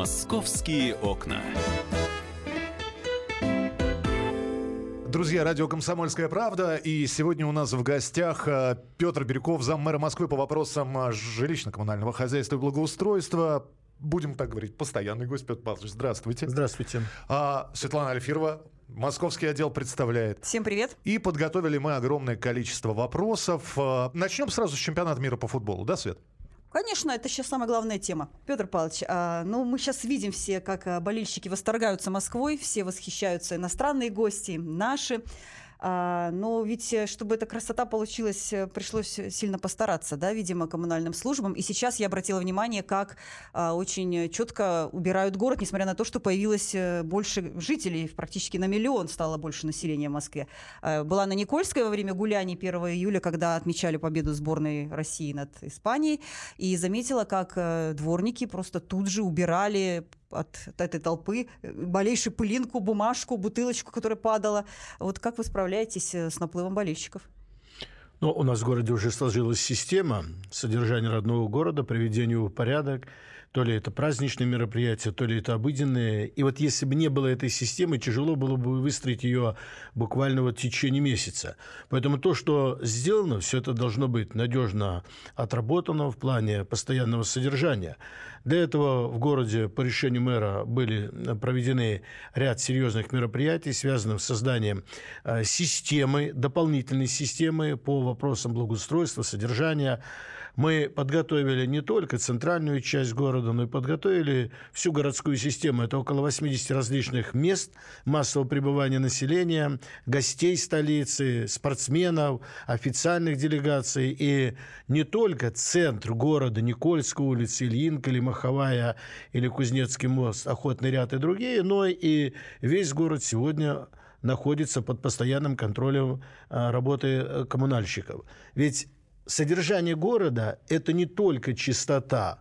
Московские окна. Друзья, радио «Комсомольская правда». И сегодня у нас в гостях э, Петр Бирюков, заммэра Москвы по вопросам э, жилищно-коммунального хозяйства и благоустройства. Будем так говорить, постоянный гость Петр Павлович. Здравствуйте. Здравствуйте. А, Светлана Альфирова, Московский отдел представляет. Всем привет. И подготовили мы огромное количество вопросов. А, начнем сразу с чемпионата мира по футболу, да, Свет? Конечно, это сейчас самая главная тема. Петр Павлович, а, ну мы сейчас видим все, как а, болельщики восторгаются Москвой, все восхищаются иностранные гости, наши. А, но ведь, э, чтобы эта красота получилась, э, пришлось сильно постараться, да, видимо, коммунальным службам. И сейчас я обратила внимание, как а, очень четко убирают город, несмотря на то, что появилось э, больше жителей, практически на миллион стало больше населения в Москве. А, была на Никольской во время гуляний 1 июля, когда отмечали победу сборной России над Испанией, и заметила, как дворники просто тут же убирали от, от этой толпы, болейшую пылинку, бумажку, бутылочку, которая падала. Вот как вы справляетесь э, с наплывом болельщиков? Ну, у нас в городе уже сложилась система содержания родного города, приведения его в порядок. То ли это праздничные мероприятия, то ли это обыденные. И вот если бы не было этой системы, тяжело было бы выстроить ее буквально вот в течение месяца. Поэтому то, что сделано, все это должно быть надежно отработано в плане постоянного содержания. Для этого в городе по решению мэра были проведены ряд серьезных мероприятий, связанных с созданием э, системы, дополнительной системы по вопросам благоустройства, содержания. Мы подготовили не только центральную часть города, но и подготовили всю городскую систему. Это около 80 различных мест массового пребывания населения, гостей столицы, спортсменов, официальных делегаций. И не только центр города, Никольская улица, Ильинка или Маховая, или Кузнецкий мост, Охотный ряд и другие, но и весь город сегодня находится под постоянным контролем а, работы э, коммунальщиков. Ведь содержание города – это не только чистота,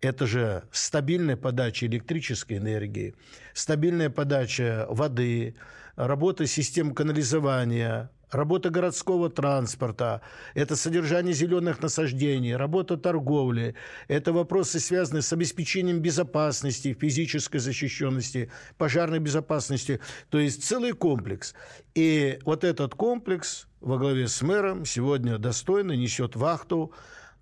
это же стабильная подача электрической энергии, стабильная подача воды, работа систем канализования, работа городского транспорта, это содержание зеленых насаждений, работа торговли, это вопросы, связанные с обеспечением безопасности, физической защищенности, пожарной безопасности, то есть целый комплекс. И вот этот комплекс во главе с мэром сегодня достойно несет вахту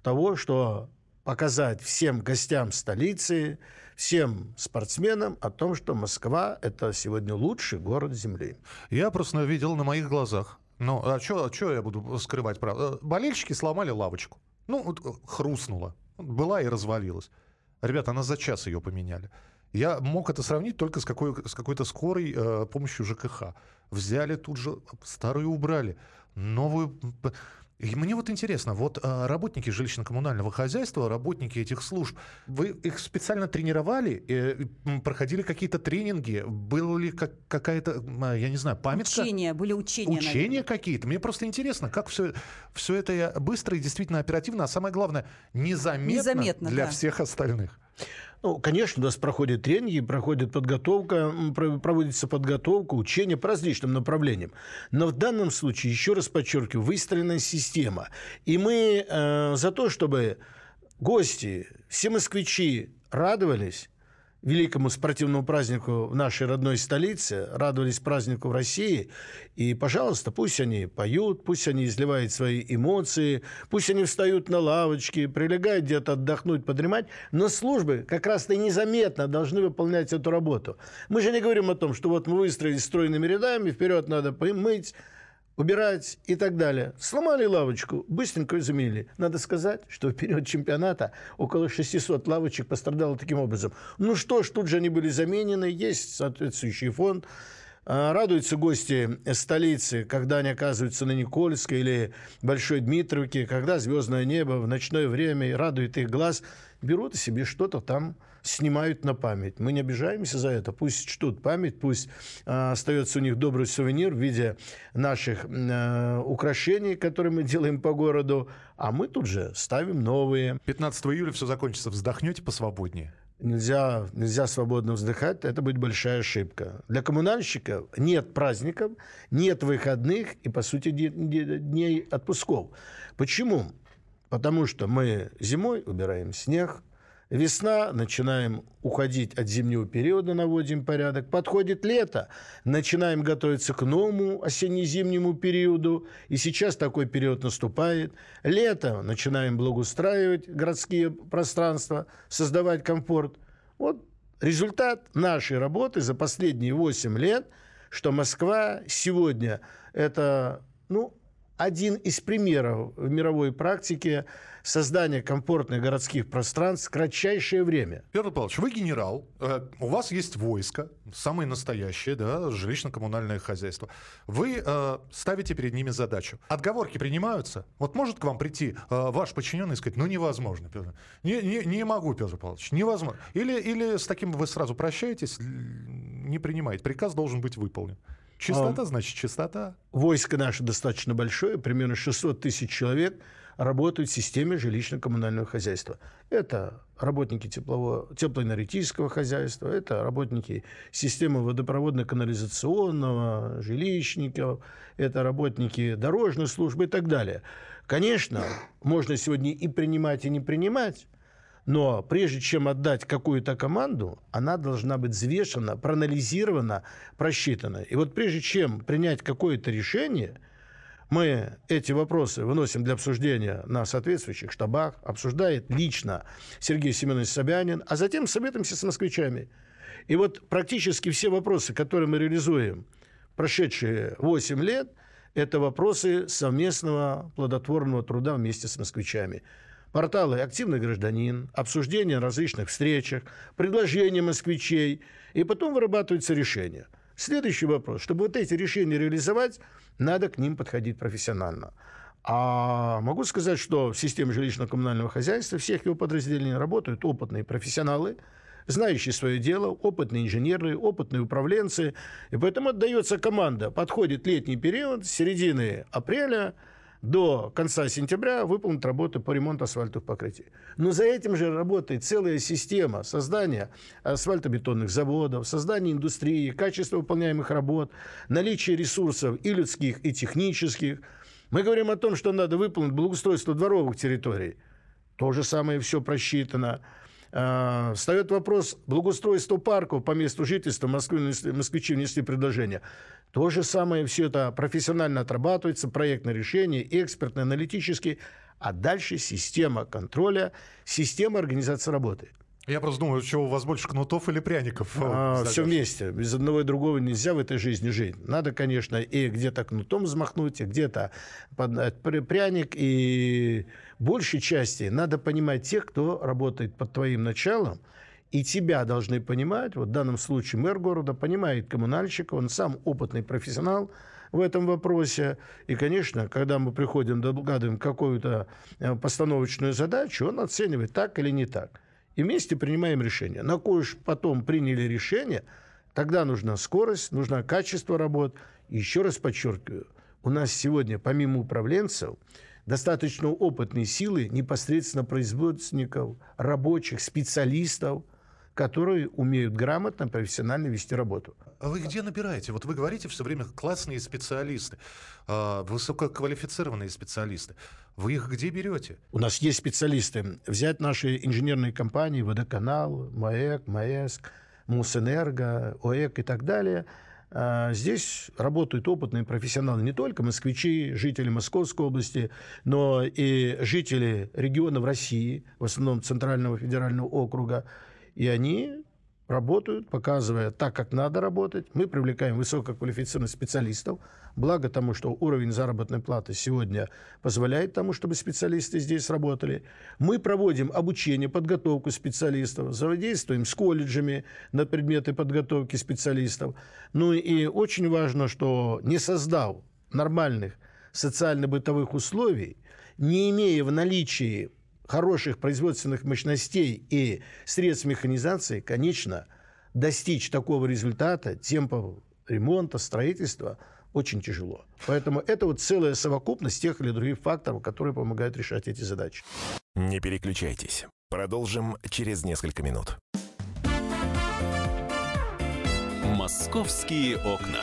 того, что показать всем гостям столицы, всем спортсменам о том, что Москва – это сегодня лучший город Земли. Я просто видел на моих глазах. Ну, а что а я буду скрывать правду? Болельщики сломали лавочку. Ну, э, хрустнула. Была и развалилась. Ребята, она за час ее поменяли. Я мог это сравнить только с, какой, с какой-то скорой э, помощью ЖКХ. Взяли тут же, старую убрали, новую... И мне вот интересно, вот а, работники жилищно-коммунального хозяйства, работники этих служб, вы их специально тренировали, э, проходили какие-то тренинги, было ли как, какая-то, а, я не знаю, памятка? Учения, были учения. Учения какие-то. Мне просто интересно, как все, все это быстро и действительно оперативно, а самое главное, незаметно, незаметно для да. всех остальных. Ну, конечно, у нас проходят тренинги, проходит подготовка, проводится подготовка, учения по различным направлениям. Но в данном случае, еще раз подчеркиваю, выстроена система. И мы э, за то, чтобы гости, все москвичи радовались, великому спортивному празднику в нашей родной столице, радовались празднику в России. И, пожалуйста, пусть они поют, пусть они изливают свои эмоции, пусть они встают на лавочки, прилегают где-то отдохнуть, подремать, но службы как раз-то незаметно должны выполнять эту работу. Мы же не говорим о том, что вот мы выстроились стройными рядами, вперед надо помыть, убирать и так далее. Сломали лавочку, быстренько заменили. Надо сказать, что в период чемпионата около 600 лавочек пострадало таким образом. Ну что ж, тут же они были заменены, есть соответствующий фонд. А, радуются гости столицы, когда они оказываются на Никольской или Большой Дмитровке, когда звездное небо в ночное время радует их глаз, берут себе что-то там, снимают на память. Мы не обижаемся за это. Пусть чтут память, пусть э, остается у них добрый сувенир в виде наших э, украшений, которые мы делаем по городу, а мы тут же ставим новые. 15 июля все закончится. Вздохнете посвободнее? Нельзя, нельзя свободно вздыхать, это будет большая ошибка. Для коммунальщиков нет праздников, нет выходных и, по сути, дней отпусков. Почему? Потому что мы зимой убираем снег, Весна, начинаем уходить от зимнего периода, наводим порядок. Подходит лето, начинаем готовиться к новому осенне-зимнему периоду. И сейчас такой период наступает. Лето, начинаем благоустраивать городские пространства, создавать комфорт. Вот результат нашей работы за последние 8 лет, что Москва сегодня это, ну, один из примеров в мировой практике создания комфортных городских пространств в кратчайшее время. Петр Павлович, вы генерал, э, у вас есть войско, самое настоящее, да, жилищно-коммунальное хозяйство. Вы э, ставите перед ними задачу. Отговорки принимаются? Вот может к вам прийти э, ваш подчиненный и сказать, ну невозможно, Петр. Не, не, не могу, Петр Павлович, невозможно. Или, или с таким вы сразу прощаетесь, не принимаете. Приказ должен быть выполнен. Чистота, а, значит, чистота. Войско наше достаточно большое, примерно 600 тысяч человек работают в системе жилищно-коммунального хозяйства. Это работники теплового, теплоэнергетического хозяйства, это работники системы водопроводно-канализационного, жилищников, это работники дорожной службы и так далее. Конечно, можно сегодня и принимать, и не принимать, но прежде чем отдать какую-то команду, она должна быть взвешена, проанализирована, просчитана. И вот прежде чем принять какое-то решение, мы эти вопросы выносим для обсуждения на соответствующих штабах, обсуждает лично Сергей Семенович Собянин, а затем советуемся с москвичами. И вот практически все вопросы, которые мы реализуем прошедшие 8 лет, это вопросы совместного плодотворного труда вместе с москвичами порталы «Активный гражданин», обсуждения на различных встречах, предложения москвичей, и потом вырабатывается решение. Следующий вопрос. Чтобы вот эти решения реализовать, надо к ним подходить профессионально. А могу сказать, что в системе жилищно-коммунального хозяйства всех его подразделений работают опытные профессионалы, знающие свое дело, опытные инженеры, опытные управленцы. И поэтому отдается команда. Подходит летний период, середины апреля – до конца сентября выполнить работы по ремонту асфальтовых покрытий. Но за этим же работает целая система создания асфальтобетонных заводов, создания индустрии, качество выполняемых работ, наличие ресурсов и людских, и технических. Мы говорим о том, что надо выполнить благоустройство дворовых территорий. То же самое все просчитано. А, встает вопрос благоустройства парков по месту жительства. Москвы, москвичи внесли предложение. То же самое все это профессионально отрабатывается, проектное решение, экспертное, аналитические, а дальше система контроля, система организации работы. Я просто думаю, что у вас больше кнутов или пряников? А, все вместе. Без одного и другого нельзя в этой жизни жить. Надо, конечно, и где-то кнутом взмахнуть, и где-то пряник, и большей части надо понимать тех, кто работает под твоим началом, и тебя должны понимать, вот в данном случае мэр города понимает коммунальщика, он сам опытный профессионал в этом вопросе. И, конечно, когда мы приходим, догадываем какую-то э, постановочную задачу, он оценивает так или не так. И вместе принимаем решение. На кое уж потом приняли решение, тогда нужна скорость, нужно качество работ. И еще раз подчеркиваю, у нас сегодня, помимо управленцев, достаточно опытной силы непосредственно производственников, рабочих, специалистов – которые умеют грамотно, профессионально вести работу. А вы где набираете? Вот вы говорите все время классные специалисты, а, высококвалифицированные специалисты. Вы их где берете? У нас есть специалисты. Взять наши инженерные компании, Водоканал, МАЭК, МАЭСК, Мусэнерго, ОЭК и так далее. А, здесь работают опытные профессионалы, не только москвичи, жители Московской области, но и жители регионов России, в основном Центрального федерального округа, и они работают, показывая так, как надо работать. Мы привлекаем высококвалифицированных специалистов. Благо тому, что уровень заработной платы сегодня позволяет тому, чтобы специалисты здесь работали. Мы проводим обучение, подготовку специалистов, взаимодействуем с колледжами на предметы подготовки специалистов. Ну и очень важно, что не создав нормальных социально-бытовых условий, не имея в наличии хороших производственных мощностей и средств механизации, конечно, достичь такого результата, темпов ремонта, строительства очень тяжело. Поэтому это вот целая совокупность тех или других факторов, которые помогают решать эти задачи. Не переключайтесь. Продолжим через несколько минут. Московские окна.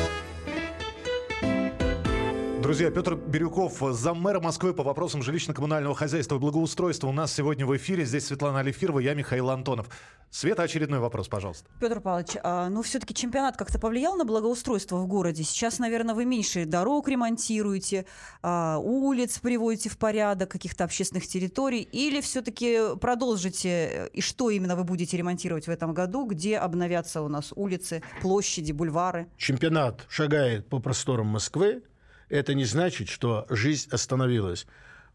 Друзья, Петр Бирюков, заммэра Москвы по вопросам жилищно-коммунального хозяйства и благоустройства у нас сегодня в эфире. Здесь Светлана Алифирова, я Михаил Антонов. Света, очередной вопрос, пожалуйста. Петр Павлович, а, ну все-таки чемпионат как-то повлиял на благоустройство в городе? Сейчас, наверное, вы меньше дорог ремонтируете, а, улиц приводите в порядок, каких-то общественных территорий, или все-таки продолжите, э, и что именно вы будете ремонтировать в этом году, где обновятся у нас улицы, площади, бульвары? Чемпионат шагает по просторам Москвы, это не значит, что жизнь остановилась.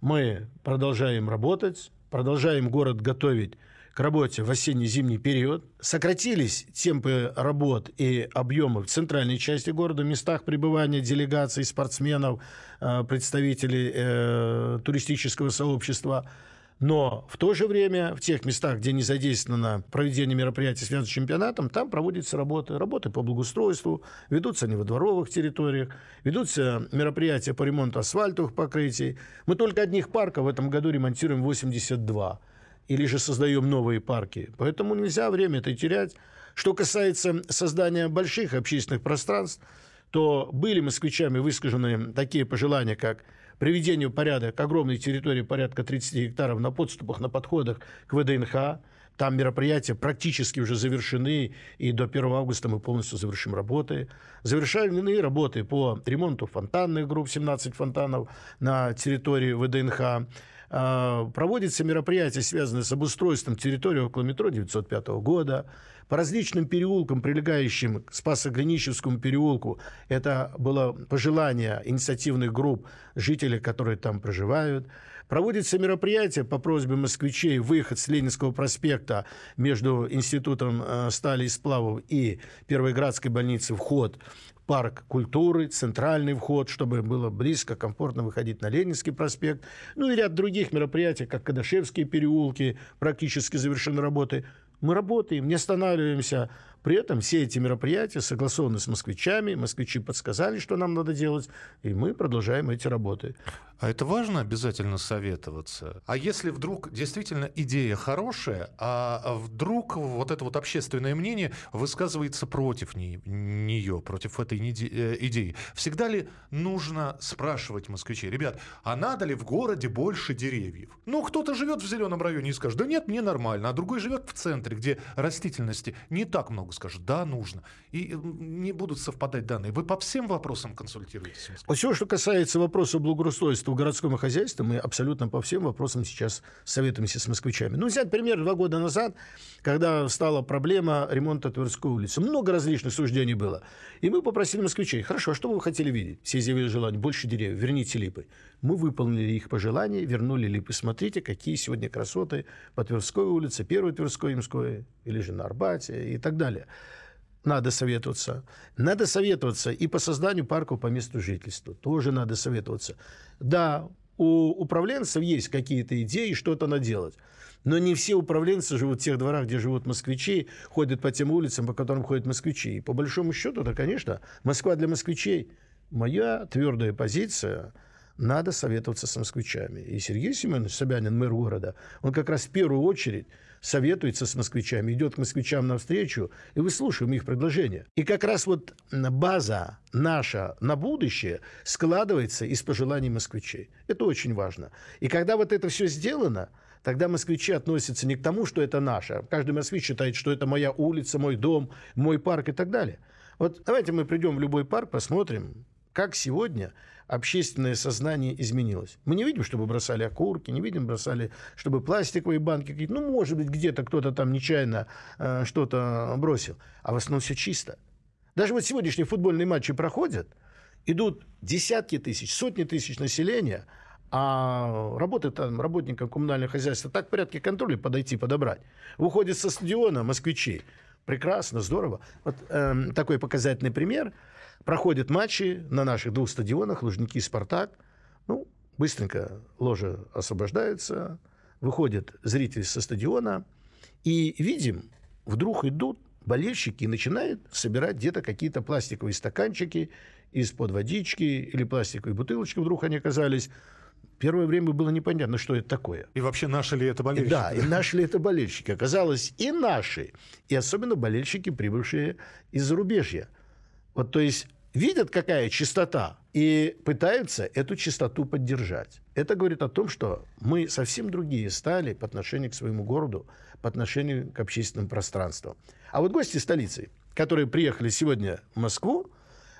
Мы продолжаем работать, продолжаем город готовить к работе в осенне-зимний период. Сократились темпы работ и объемы в центральной части города, в местах пребывания делегаций, спортсменов, э, представителей э, туристического сообщества – но в то же время в тех местах, где не задействовано проведение мероприятий, связанных с чемпионатом, там проводятся работы. Работы по благоустройству, ведутся они во дворовых территориях, ведутся мероприятия по ремонту асфальтовых покрытий. Мы только одних парков в этом году ремонтируем 82. Или же создаем новые парки. Поэтому нельзя время это терять. Что касается создания больших общественных пространств, то были москвичами высказаны такие пожелания, как приведению порядок огромной территории, порядка 30 гектаров на подступах, на подходах к ВДНХ. Там мероприятия практически уже завершены, и до 1 августа мы полностью завершим работы. Завершены работы по ремонту фонтанных групп, 17 фонтанов на территории ВДНХ. А, проводятся мероприятия, связанные с обустройством территории около метро 905 года по различным переулкам, прилегающим к Спасо-Гриничевскому переулку. Это было пожелание инициативных групп жителей, которые там проживают. Проводится мероприятие по просьбе москвичей выход с Ленинского проспекта между Институтом э, стали и сплавов и Первой Градской больницы вход парк культуры, центральный вход, чтобы было близко, комфортно выходить на Ленинский проспект. Ну и ряд других мероприятий, как Кадашевские переулки, практически завершены работы. Мы работаем, не останавливаемся. При этом все эти мероприятия согласованы с москвичами. Москвичи подсказали, что нам надо делать, и мы продолжаем эти работы. А это важно обязательно советоваться? А если вдруг действительно идея хорошая, а вдруг вот это вот общественное мнение высказывается против нее, против этой э, идеи, всегда ли нужно спрашивать москвичей, ребят, а надо ли в городе больше деревьев? Ну, кто-то живет в зеленом районе и скажет, да нет, мне нормально, а другой живет в центре, где растительности не так много, скажет, да, нужно. И не будут совпадать данные. Вы по всем вопросам консультируетесь? Все, что касается вопроса благоустройства в городском хозяйстве мы абсолютно по всем вопросам сейчас советуемся с москвичами. Ну, взять пример два года назад, когда стала проблема ремонта Тверской улицы. Много различных суждений было. И мы попросили москвичей, хорошо, а что вы хотели видеть? Все изъявили желание, больше деревьев, верните липы. Мы выполнили их пожелания, вернули липы. Смотрите, какие сегодня красоты по Тверской улице, Первой Тверской, Имской, или же на Арбате и так далее надо советоваться. Надо советоваться и по созданию парков по месту жительства. Тоже надо советоваться. Да, у управленцев есть какие-то идеи, что-то надо делать. Но не все управленцы живут в тех дворах, где живут москвичи, ходят по тем улицам, по которым ходят москвичи. И по большому счету, да, конечно, Москва для москвичей. Моя твердая позиция – надо советоваться с москвичами. И Сергей Семенович Собянин, мэр города, он как раз в первую очередь советуется с москвичами, идет к москвичам навстречу, и выслушиваем их предложения. И как раз вот база наша на будущее складывается из пожеланий москвичей. Это очень важно. И когда вот это все сделано, тогда москвичи относятся не к тому, что это наше. Каждый москвич считает, что это моя улица, мой дом, мой парк и так далее. Вот давайте мы придем в любой парк, посмотрим, как сегодня общественное сознание изменилось. Мы не видим, чтобы бросали окурки, не видим, бросали, чтобы пластиковые банки какие-то. Ну, может быть, где-то кто-то там нечаянно э, что-то бросил. А в основном все чисто. Даже вот сегодняшние футбольные матчи проходят, идут десятки тысяч, сотни тысяч населения, а работает там работникам коммунального хозяйства так в порядке контроля подойти, подобрать. Выходит со стадиона москвичи. Прекрасно, здорово. Вот э, такой показательный пример – Проходят матчи на наших двух стадионах, Лужники и Спартак. Ну, быстренько ложа освобождается, выходят зрители со стадиона, и видим, вдруг идут болельщики и начинают собирать где-то какие-то пластиковые стаканчики из-под водички или пластиковые бутылочки, вдруг они оказались. Первое время было непонятно, что это такое. И вообще наши ли это болельщики? Да, и наши ли это болельщики. Оказалось, и наши, и особенно болельщики, прибывшие из зарубежья. Вот, то есть, видят, какая чистота, и пытаются эту чистоту поддержать. Это говорит о том, что мы совсем другие стали по отношению к своему городу, по отношению к общественным пространствам. А вот гости столицы, которые приехали сегодня в Москву,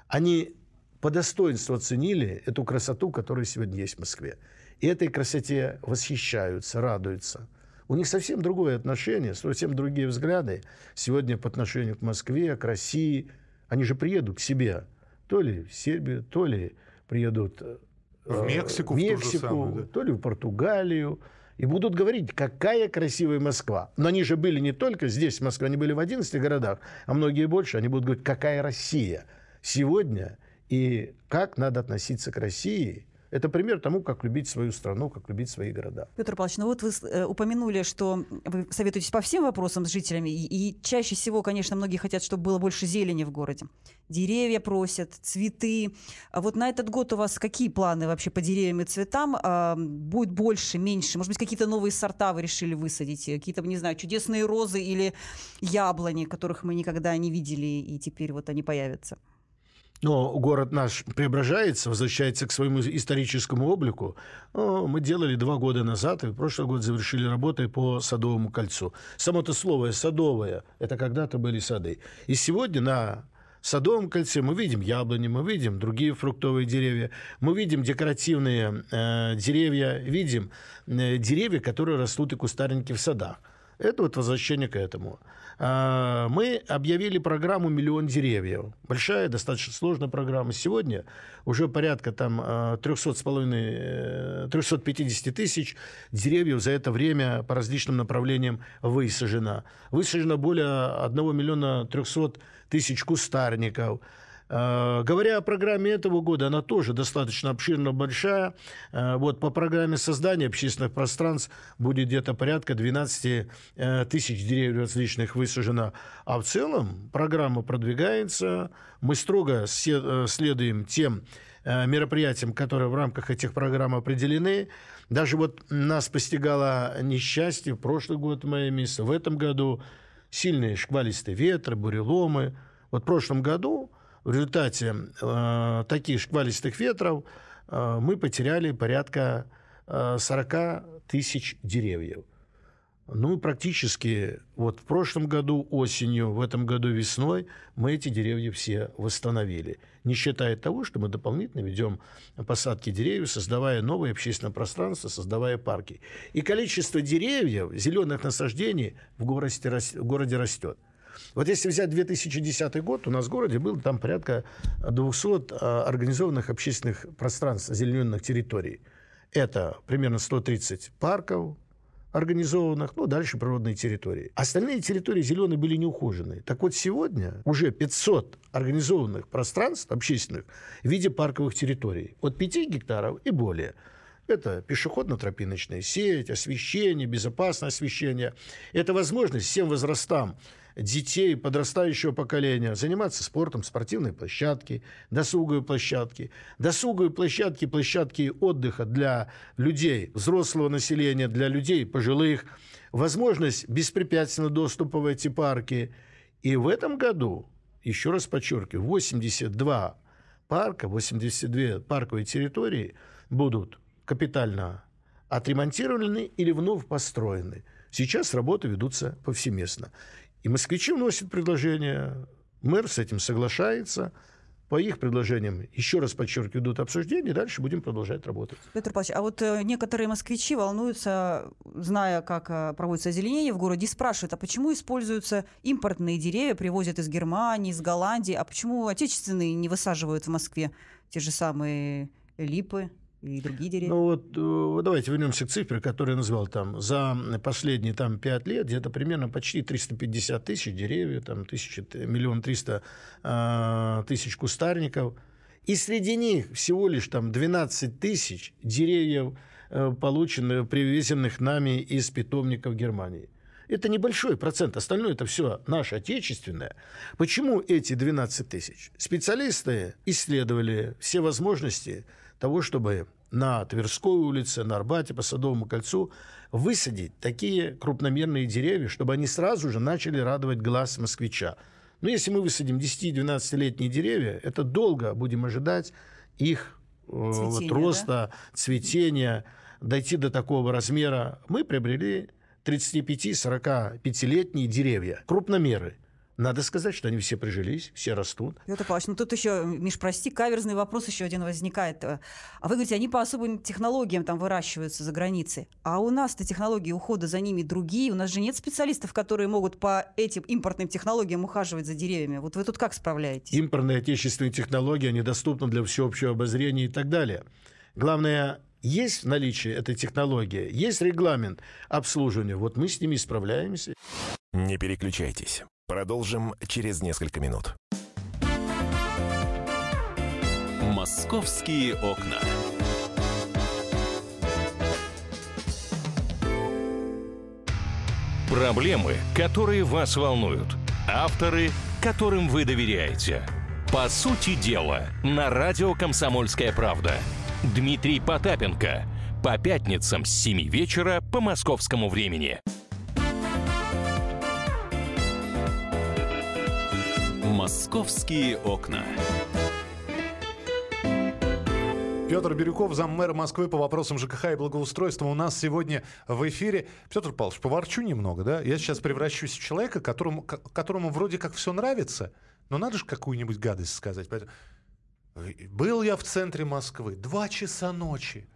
они по достоинству оценили эту красоту, которая сегодня есть в Москве. И этой красоте восхищаются, радуются. У них совсем другое отношение, совсем другие взгляды сегодня по отношению к Москве, к России. Они же приедут к себе, то ли в Сербию, то ли приедут э, в Мексику, в Мексику в самую, да. то ли в Португалию, и будут говорить, какая красивая Москва. Но они же были не только здесь, в Москве, они были в 11 городах, а многие больше. Они будут говорить, какая Россия сегодня и как надо относиться к России – это пример тому, как любить свою страну, как любить свои города. Петр Павлович, ну вот вы э, упомянули, что вы советуетесь по всем вопросам с жителями, и, чаще всего, конечно, многие хотят, чтобы было больше зелени в городе. Деревья просят, цветы. А вот на этот год у вас какие планы вообще по деревьям и цветам? А, будет больше, меньше? Может быть, какие-то новые сорта вы решили высадить? Какие-то, не знаю, чудесные розы или яблони, которых мы никогда не видели, и теперь вот они появятся? Но город наш преображается, возвращается к своему историческому облику. Мы делали два года назад, и в прошлый год завершили работы по Садовому кольцу. Само то слово «садовое» — это когда-то были сады. И сегодня на Садовом кольце мы видим яблони, мы видим другие фруктовые деревья, мы видим декоративные э, деревья, видим э, деревья, которые растут и кустарники в садах. Это вот возвращение к этому. А, мы объявили программу «Миллион деревьев». Большая, достаточно сложная программа. Сегодня уже порядка там 300 с половиной, 350 тысяч деревьев за это время по различным направлениям высажено. Высажено более 1 миллиона 300 тысяч кустарников. Э, говоря о программе этого года, она тоже достаточно обширно большая. Э, вот по программе создания общественных пространств будет где-то порядка 12 э, тысяч деревьев различных высажено. А в целом программа продвигается. Мы строго следуем тем мероприятиям, которые в рамках этих программ определены. Даже вот нас постигало несчастье в прошлый год, мое место, в этом году сильные шквалистые ветры, буреломы. Вот в прошлом году в результате э, таких шквалистых ветров э, мы потеряли порядка э, 40 тысяч деревьев. Ну, практически вот в прошлом году осенью, в этом году весной мы эти деревья все восстановили. Не считая того, что мы дополнительно ведем посадки деревьев, создавая новые общественные пространства, создавая парки. И количество деревьев, зеленых насаждений в городе, растет. Вот если взять 2010 год, у нас в городе было там порядка 200 а, организованных общественных пространств, озелененных территорий. Это примерно 130 парков, организованных, ну, дальше природные территории. Остальные территории зеленые были неухоженные. Так вот, сегодня уже 500 организованных пространств общественных в виде парковых территорий. От 5 гектаров и более. Это пешеходно-тропиночная сеть, освещение, безопасное освещение. Это возможность всем возрастам детей подрастающего поколения заниматься спортом, спортивной площадки, досуговые площадки, досуговые площадки, площадки отдыха для людей, взрослого населения, для людей пожилых, возможность беспрепятственного доступа в эти парки. И в этом году, еще раз подчеркиваю, 82 парка, 82 парковые территории будут капитально отремонтированы или вновь построены. Сейчас работы ведутся повсеместно. И москвичи вносят предложение, мэр с этим соглашается, по их предложениям, еще раз подчеркиваю, идут обсуждения, и дальше будем продолжать работать. Петр Павлович, а вот э, некоторые москвичи волнуются, зная, как э, проводится озеленение в городе, и спрашивают, а почему используются импортные деревья, привозят из Германии, из Голландии, а почему отечественные не высаживают в Москве те же самые липы, и другие деревья. Ну вот э, давайте вернемся к цифре, которую я назвал там. За последние там пять лет где-то примерно почти 350 тысяч деревьев, там тысяча, миллион триста э, тысяч кустарников. И среди них всего лишь там 12 тысяч деревьев, э, полученных, привезенных нами из питомников Германии. Это небольшой процент, остальное это все наше отечественное. Почему эти 12 тысяч? Специалисты исследовали все возможности того, чтобы на Тверской улице, на Арбате, по Садовому кольцу высадить такие крупномерные деревья, чтобы они сразу же начали радовать глаз москвича. Но если мы высадим 10-12-летние деревья, это долго будем ожидать их э, Цветения, вот, роста, да? цветения, дойти до такого размера. Мы приобрели 35-45-летние деревья, крупномеры – надо сказать, что они все прижились, все растут. Петр Павлович, ну тут еще, Миш, прости, каверзный вопрос еще один возникает. А вы говорите, они по особым технологиям там выращиваются за границей. А у нас-то технологии ухода за ними другие. У нас же нет специалистов, которые могут по этим импортным технологиям ухаживать за деревьями. Вот вы тут как справляетесь? Импортные отечественные технологии, они доступны для всеобщего обозрения и так далее. Главное, есть в наличии этой технологии, есть регламент обслуживания. Вот мы с ними справляемся. Не переключайтесь. Продолжим через несколько минут. Московские окна. Проблемы, которые вас волнуют. Авторы, которым вы доверяете. По сути дела, на радио «Комсомольская правда». Дмитрий Потапенко. По пятницам с 7 вечера по московскому времени. Московские окна. Петр Бирюков, заммэра Москвы по вопросам ЖКХ и благоустройства у нас сегодня в эфире. Петр Павлович, поворчу немного, да? Я сейчас превращусь в человека, которому, которому вроде как все нравится, но надо же какую-нибудь гадость сказать. Был я в центре Москвы, два часа ночи.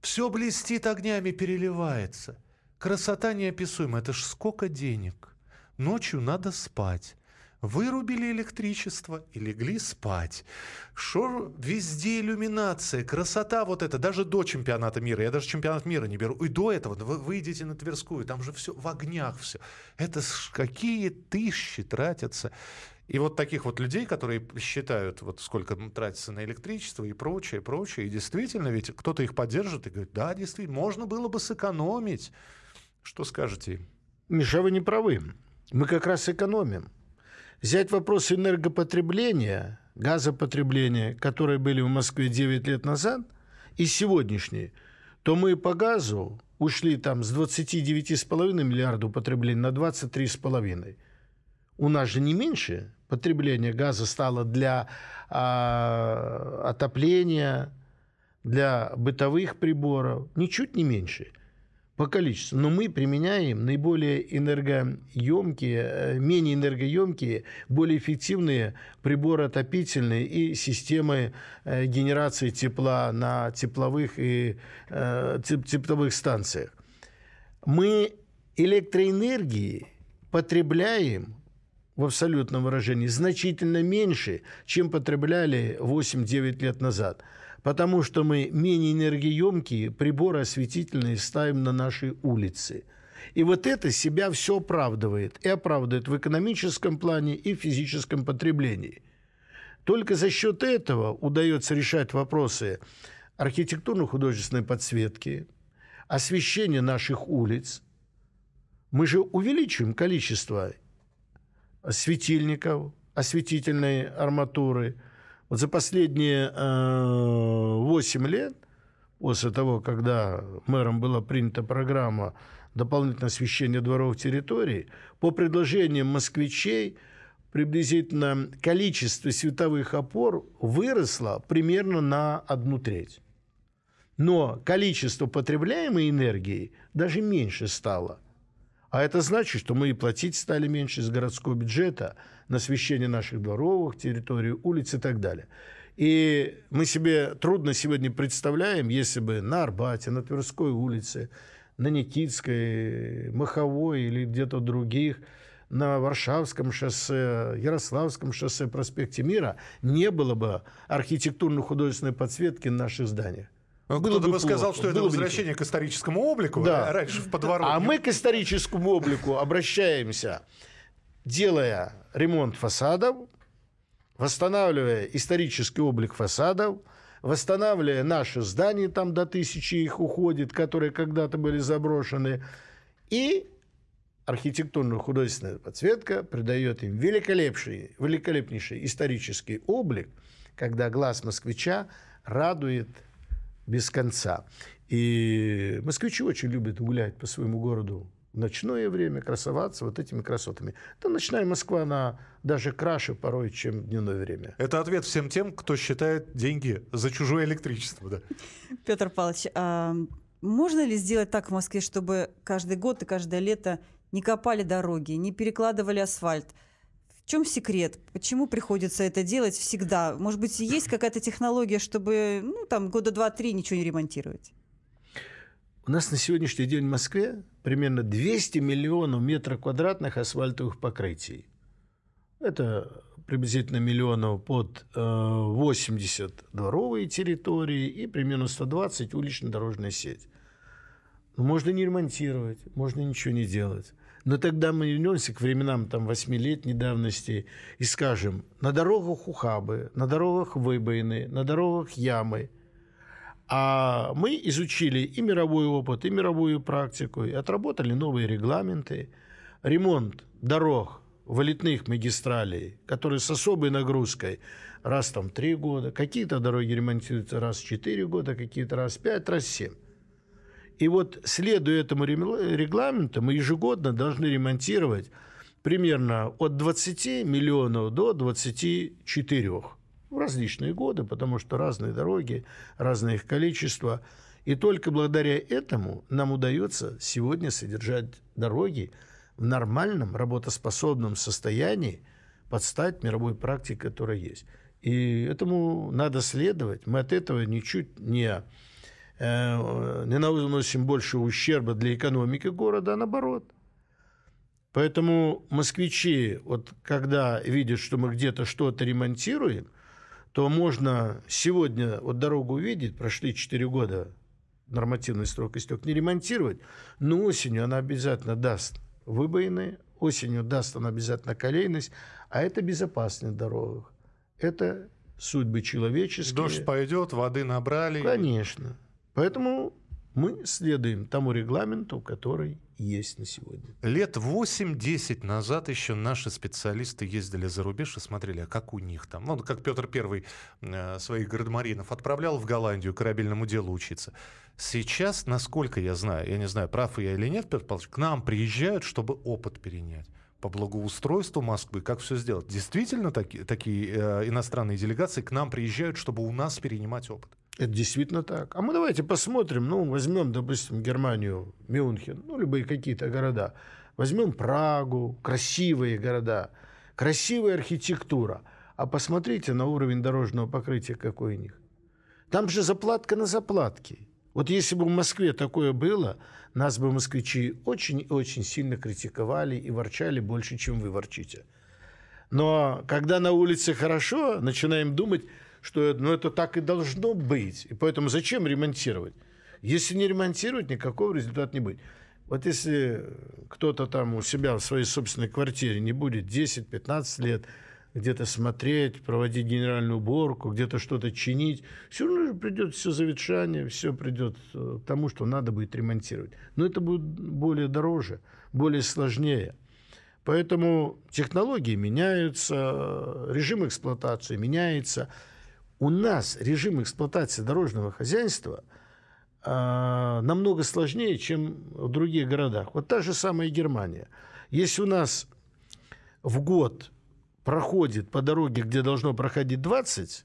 Все блестит огнями, переливается. Красота неописуемая. Это ж сколько денег. Ночью надо спать. Вырубили электричество и легли спать. Шо везде иллюминация, красота вот эта, даже до чемпионата мира. Я даже чемпионат мира не беру. И до этого вы выйдете на Тверскую, там же все в огнях все. Это какие тысячи тратятся. И вот таких вот людей, которые считают, вот сколько тратится на электричество и прочее, прочее, и действительно, ведь кто-то их поддержит и говорит, да, действительно, можно было бы сэкономить. Что скажете Миша, вы не правы. Мы как раз экономим. Взять вопрос энергопотребления, газопотребления, которые были в Москве 9 лет назад, и сегодняшние, то мы по газу ушли там с 29,5 миллиардов потребления на 23,5. У нас же не меньше потребление газа стало для а, отопления, для бытовых приборов, ничуть не меньше – по количеству. Но мы применяем наиболее энергоемкие, э, менее энергоемкие, более эффективные приборы отопительные и системы э, генерации тепла на тепловых и э, тепловых станциях. Мы электроэнергии потребляем в абсолютном выражении значительно меньше, чем потребляли 8-9 лет назад – потому что мы менее энергоемкие приборы осветительные ставим на наши улицы. И вот это себя все оправдывает. И оправдывает в экономическом плане и в физическом потреблении. Только за счет этого удается решать вопросы архитектурно-художественной подсветки, освещения наших улиц. Мы же увеличиваем количество светильников, осветительной арматуры – вот за последние э, 8 лет, после того, когда мэром была принята программа дополнительного освещения дворовых территорий, по предложениям москвичей приблизительно количество световых опор выросло примерно на одну треть. Но количество потребляемой энергии даже меньше стало. А это значит, что мы и платить стали меньше из городского бюджета – на освещение наших дворовых территорий, улиц и так далее. И мы себе трудно сегодня представляем, если бы на Арбате, на Тверской улице, на Никитской, Маховой или где-то других, на Варшавском шоссе, Ярославском шоссе, проспекте Мира не было бы архитектурно-художественной подсветки на наших зданиях. Ну, Было Кто-то бы сказал, что это было бы возвращение к историческому облику. Да. а Раньше в подворотне. А мы к историческому облику обращаемся, делая ремонт фасадов, восстанавливая исторический облик фасадов, восстанавливая наши здания, там до тысячи их уходит, которые когда-то были заброшены, и архитектурно-художественная подсветка придает им великолепнейший, великолепнейший исторический облик, когда глаз москвича радует без конца. И москвичи очень любят гулять по своему городу в ночное время, красоваться вот этими красотами. Да ночная Москва, она даже краше порой, чем в дневное время. Это ответ всем тем, кто считает деньги за чужое электричество. Да. Петр Павлович, а можно ли сделать так в Москве, чтобы каждый год и каждое лето не копали дороги, не перекладывали асфальт? Чем секрет? Почему приходится это делать всегда? Может быть, есть какая-то технология, чтобы ну, там, года два-три ничего не ремонтировать? У нас на сегодняшний день в Москве примерно 200 миллионов метров квадратных асфальтовых покрытий. Это приблизительно миллионов под э, 80 дворовые территории и примерно 120 улично-дорожная сеть. Можно не ремонтировать, можно ничего не делать. Но тогда мы вернемся к временам там, 8-летней давности и скажем, на дорогах ухабы, на дорогах выбоины, на дорогах ямы. А мы изучили и мировой опыт, и мировую практику, и отработали новые регламенты. Ремонт дорог, вылетных магистралей, которые с особой нагрузкой раз там три года, какие-то дороги ремонтируются раз в четыре года, какие-то раз в пять, раз в семь. И вот, следуя этому регламенту, мы ежегодно должны ремонтировать примерно от 20 миллионов до 24 в различные годы, потому что разные дороги, разное их количество. И только благодаря этому нам удается сегодня содержать дороги в нормальном работоспособном состоянии под стать мировой практике, которая есть. И этому надо следовать. Мы от этого ничуть не не наносим больше ущерба для экономики города, а наоборот. Поэтому москвичи, вот когда видят, что мы где-то что-то ремонтируем, то можно сегодня вот дорогу увидеть, прошли 4 года, нормативный срок истек, не ремонтировать, но осенью она обязательно даст выбоины, осенью даст она обязательно колейность, а это безопасность дорог. Это судьбы человеческие. Дождь пойдет, воды набрали. Конечно. Поэтому мы следуем тому регламенту, который есть на сегодня. Лет 8-10 назад еще наши специалисты ездили за рубеж и смотрели, а как у них там. Ну, как Петр Первый э, своих градмаринов отправлял в Голландию корабельному делу учиться. Сейчас, насколько я знаю, я не знаю, прав я или нет, Петр Павлович, к нам приезжают, чтобы опыт перенять по благоустройству Москвы, как все сделать. Действительно, таки, такие э, иностранные делегации к нам приезжают, чтобы у нас перенимать опыт. Это действительно так. А мы давайте посмотрим, ну, возьмем, допустим, Германию, Мюнхен, ну, любые какие-то города. Возьмем Прагу, красивые города, красивая архитектура. А посмотрите на уровень дорожного покрытия, какой у них. Там же заплатка на заплатке. Вот если бы в Москве такое было, нас бы москвичи очень-очень сильно критиковали и ворчали больше, чем вы ворчите. Но когда на улице хорошо, начинаем думать, что ну, это так и должно быть. И поэтому зачем ремонтировать? Если не ремонтировать, никакого результата не будет. Вот если кто-то там у себя в своей собственной квартире не будет 10-15 лет где-то смотреть, проводить генеральную уборку, где-то что-то чинить, все равно же придет все заветшание, все придет к тому, что надо будет ремонтировать. Но это будет более дороже, более сложнее. Поэтому технологии меняются, режим эксплуатации меняется – у нас режим эксплуатации дорожного хозяйства э, намного сложнее, чем в других городах. Вот та же самая Германия. Если у нас в год проходит по дороге, где должно проходить 20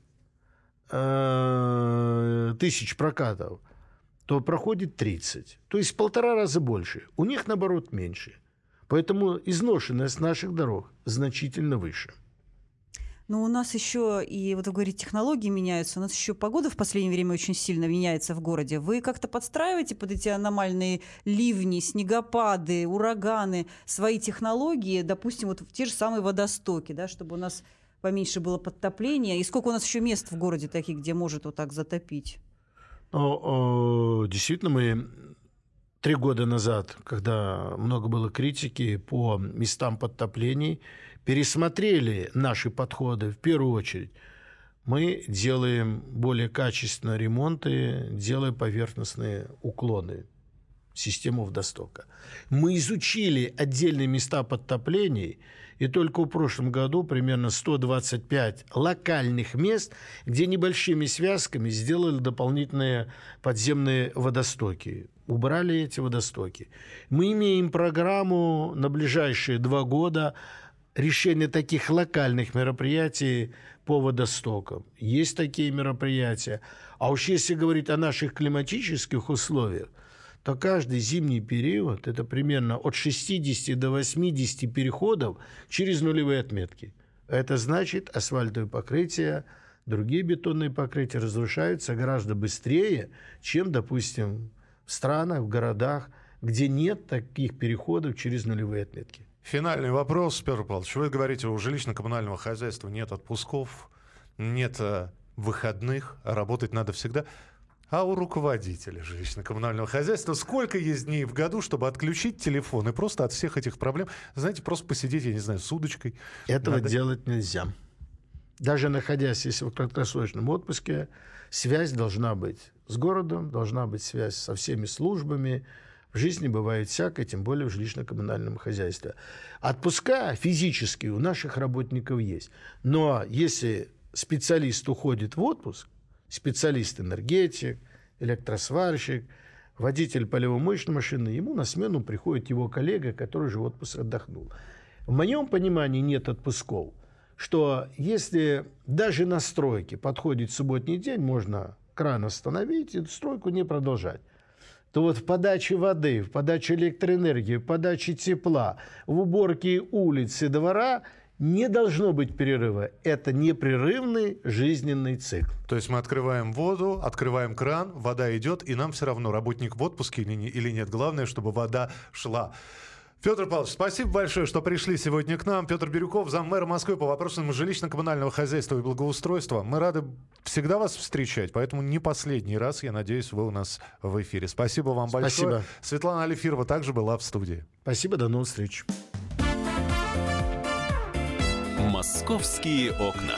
э, тысяч прокатов, то проходит 30. То есть в полтора раза больше. У них, наоборот, меньше. Поэтому изношенность наших дорог значительно выше. Но у нас еще и, вот вы говорите, технологии меняются, у нас еще погода в последнее время очень сильно меняется в городе. Вы как-то подстраиваете под эти аномальные ливни, снегопады, ураганы свои технологии, допустим, вот в те же самые водостоки, да, чтобы у нас поменьше было подтопления? И сколько у нас еще мест в городе таких, где может вот так затопить? Но, действительно, мы три года назад, когда много было критики по местам подтоплений, пересмотрели наши подходы в первую очередь. Мы делаем более качественные ремонты, делаем поверхностные уклоны систему водостока. Мы изучили отдельные места подтоплений, и только в прошлом году примерно 125 локальных мест, где небольшими связками сделали дополнительные подземные водостоки. Убрали эти водостоки. Мы имеем программу на ближайшие два года решения таких локальных мероприятий по водостокам. Есть такие мероприятия. А уж если говорить о наших климатических условиях, то каждый зимний период это примерно от 60 до 80 переходов через нулевые отметки. Это значит, асфальтовое покрытие, другие бетонные покрытия разрушаются гораздо быстрее, чем, допустим, в странах, в городах, где нет таких переходов через нулевые отметки. Финальный вопрос, Петр Павлович. Вы говорите, у жилищно-коммунального хозяйства нет отпусков, нет э, выходных, а работать надо всегда. А у руководителя жилищно-коммунального хозяйства сколько есть дней в году, чтобы отключить телефон и просто от всех этих проблем, знаете, просто посидеть, я не знаю, с удочкой? Этого Надо... делать нельзя. Даже находясь, если в краткосрочном отпуске, связь должна быть с городом, должна быть связь со всеми службами. В жизни бывает всякое, тем более в жилищно-коммунальном хозяйстве. Отпуска физически у наших работников есть. Но если специалист уходит в отпуск, специалист-энергетик, электросварщик, водитель полевомоечной машины, ему на смену приходит его коллега, который же отпуск отдохнул. В моем понимании нет отпусков, что если даже на стройке подходит субботний день, можно кран остановить и стройку не продолжать то вот в подаче воды, в подаче электроэнергии, в подаче тепла, в уборке улиц и двора – не должно быть перерыва. Это непрерывный жизненный цикл. То есть мы открываем воду, открываем кран, вода идет, и нам все равно, работник в отпуске или, не, или нет. Главное, чтобы вода шла. Петр Павлович, спасибо большое, что пришли сегодня к нам. Петр Бирюков, заммэра Москвы по вопросам жилищно-коммунального хозяйства и благоустройства. Мы рады всегда вас встречать, поэтому не последний раз, я надеюсь, вы у нас в эфире. Спасибо вам спасибо. большое. Светлана Алифирова также была в студии. Спасибо, до новых встреч. «Московские окна».